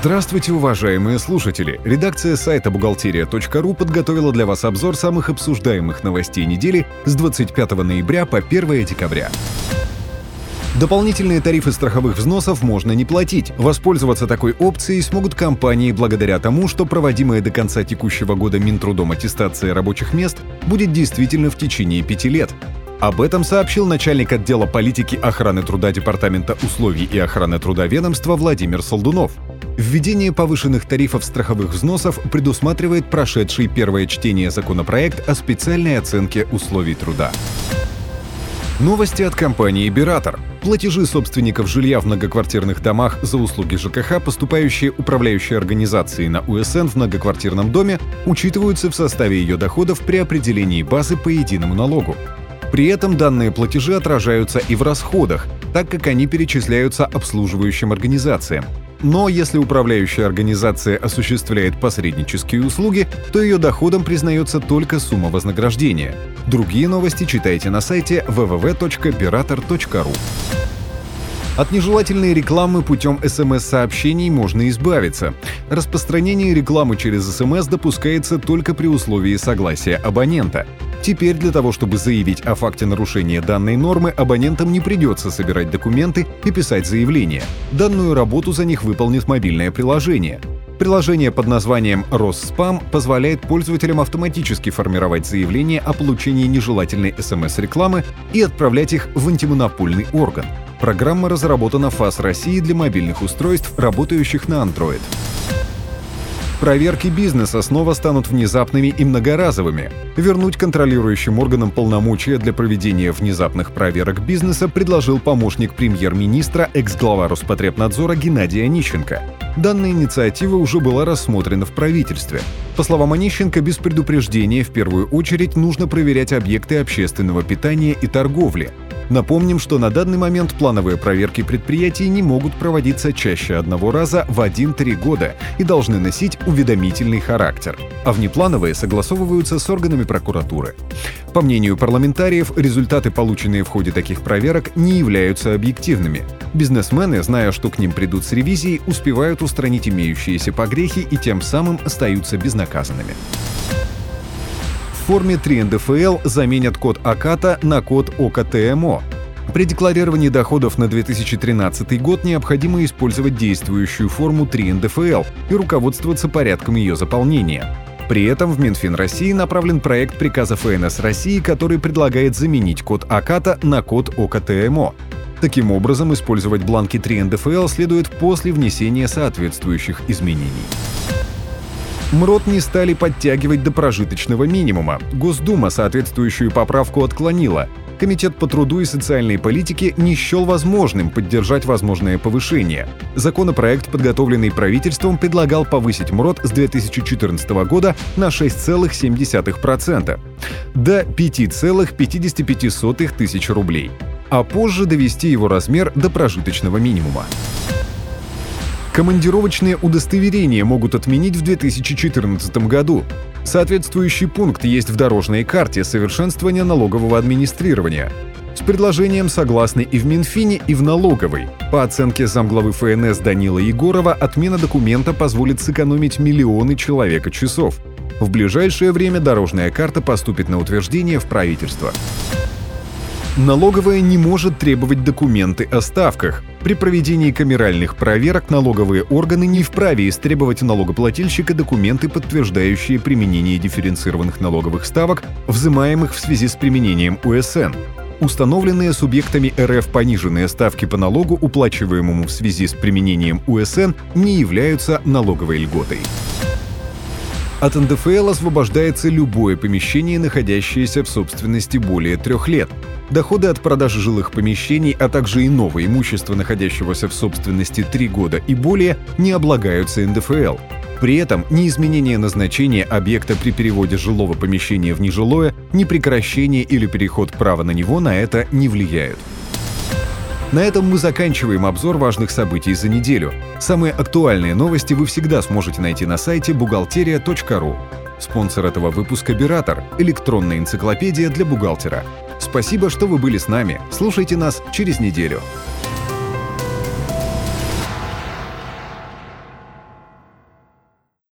Здравствуйте, уважаемые слушатели! Редакция сайта бухгалтерия.ру подготовила для вас обзор самых обсуждаемых новостей недели с 25 ноября по 1 декабря. Дополнительные тарифы страховых взносов можно не платить. Воспользоваться такой опцией смогут компании благодаря тому, что проводимая до конца текущего года Минтрудом аттестация рабочих мест будет действительно в течение пяти лет. Об этом сообщил начальник отдела политики охраны труда Департамента условий и охраны труда ведомства Владимир Солдунов. Введение повышенных тарифов страховых взносов предусматривает прошедший первое чтение законопроект о специальной оценке условий труда. Новости от компании «Биратор». Платежи собственников жилья в многоквартирных домах за услуги ЖКХ, поступающие управляющей организацией на УСН в многоквартирном доме, учитываются в составе ее доходов при определении базы по единому налогу. При этом данные платежи отражаются и в расходах, так как они перечисляются обслуживающим организациям. Но если управляющая организация осуществляет посреднические услуги, то ее доходом признается только сумма вознаграждения. Другие новости читайте на сайте www.pirator.ru. От нежелательной рекламы путем СМС-сообщений можно избавиться. Распространение рекламы через СМС допускается только при условии согласия абонента. Теперь для того, чтобы заявить о факте нарушения данной нормы, абонентам не придется собирать документы и писать заявление. Данную работу за них выполнит мобильное приложение. Приложение под названием «Росспам» позволяет пользователям автоматически формировать заявления о получении нежелательной СМС-рекламы и отправлять их в антимонопольный орган. Программа разработана ФАС России для мобильных устройств, работающих на Android. Проверки бизнеса снова станут внезапными и многоразовыми. Вернуть контролирующим органам полномочия для проведения внезапных проверок бизнеса предложил помощник премьер-министра, экс-глава Роспотребнадзора Геннадий Онищенко. Данная инициатива уже была рассмотрена в правительстве. По словам Онищенко, без предупреждения в первую очередь нужно проверять объекты общественного питания и торговли, Напомним, что на данный момент плановые проверки предприятий не могут проводиться чаще одного раза в 1-3 года и должны носить уведомительный характер, а внеплановые согласовываются с органами прокуратуры. По мнению парламентариев, результаты, полученные в ходе таких проверок, не являются объективными. Бизнесмены, зная, что к ним придут с ревизией, успевают устранить имеющиеся погрехи и тем самым остаются безнаказанными форме 3 НДФЛ заменят код АКАТа на код ОКТМО. При декларировании доходов на 2013 год необходимо использовать действующую форму 3 НДФЛ и руководствоваться порядком ее заполнения. При этом в Минфин России направлен проект приказа ФНС России, который предлагает заменить код АКАТа на код ОКТМО. Таким образом, использовать бланки 3 НДФЛ следует после внесения соответствующих изменений. МРОД не стали подтягивать до прожиточного минимума. Госдума соответствующую поправку отклонила. Комитет по труду и социальной политике не счел возможным поддержать возможное повышение. Законопроект, подготовленный правительством, предлагал повысить МРОД с 2014 года на 6,7% до 5,55 тысяч рублей, а позже довести его размер до прожиточного минимума. Командировочные удостоверения могут отменить в 2014 году. Соответствующий пункт есть в дорожной карте совершенствования налогового администрирования. С предложением согласны и в Минфине, и в налоговой. По оценке замглавы ФНС Данила Егорова, отмена документа позволит сэкономить миллионы человека часов. В ближайшее время дорожная карта поступит на утверждение в правительство. Налоговая не может требовать документы о ставках. При проведении камеральных проверок налоговые органы не вправе истребовать у налогоплательщика документы, подтверждающие применение дифференцированных налоговых ставок, взимаемых в связи с применением УСН. Установленные субъектами РФ пониженные ставки по налогу, уплачиваемому в связи с применением УСН, не являются налоговой льготой. От НДФЛ освобождается любое помещение, находящееся в собственности более трех лет – Доходы от продажи жилых помещений, а также иного имущества, находящегося в собственности 3 года и более, не облагаются НДФЛ. При этом ни изменение назначения объекта при переводе жилого помещения в нежилое, ни прекращение или переход права на него на это не влияют. На этом мы заканчиваем обзор важных событий за неделю. Самые актуальные новости вы всегда сможете найти на сайте бухгалтерия.ру. Спонсор этого выпуска «Биратор» — электронная энциклопедия для бухгалтера. Спасибо, что вы были с нами. Слушайте нас через неделю.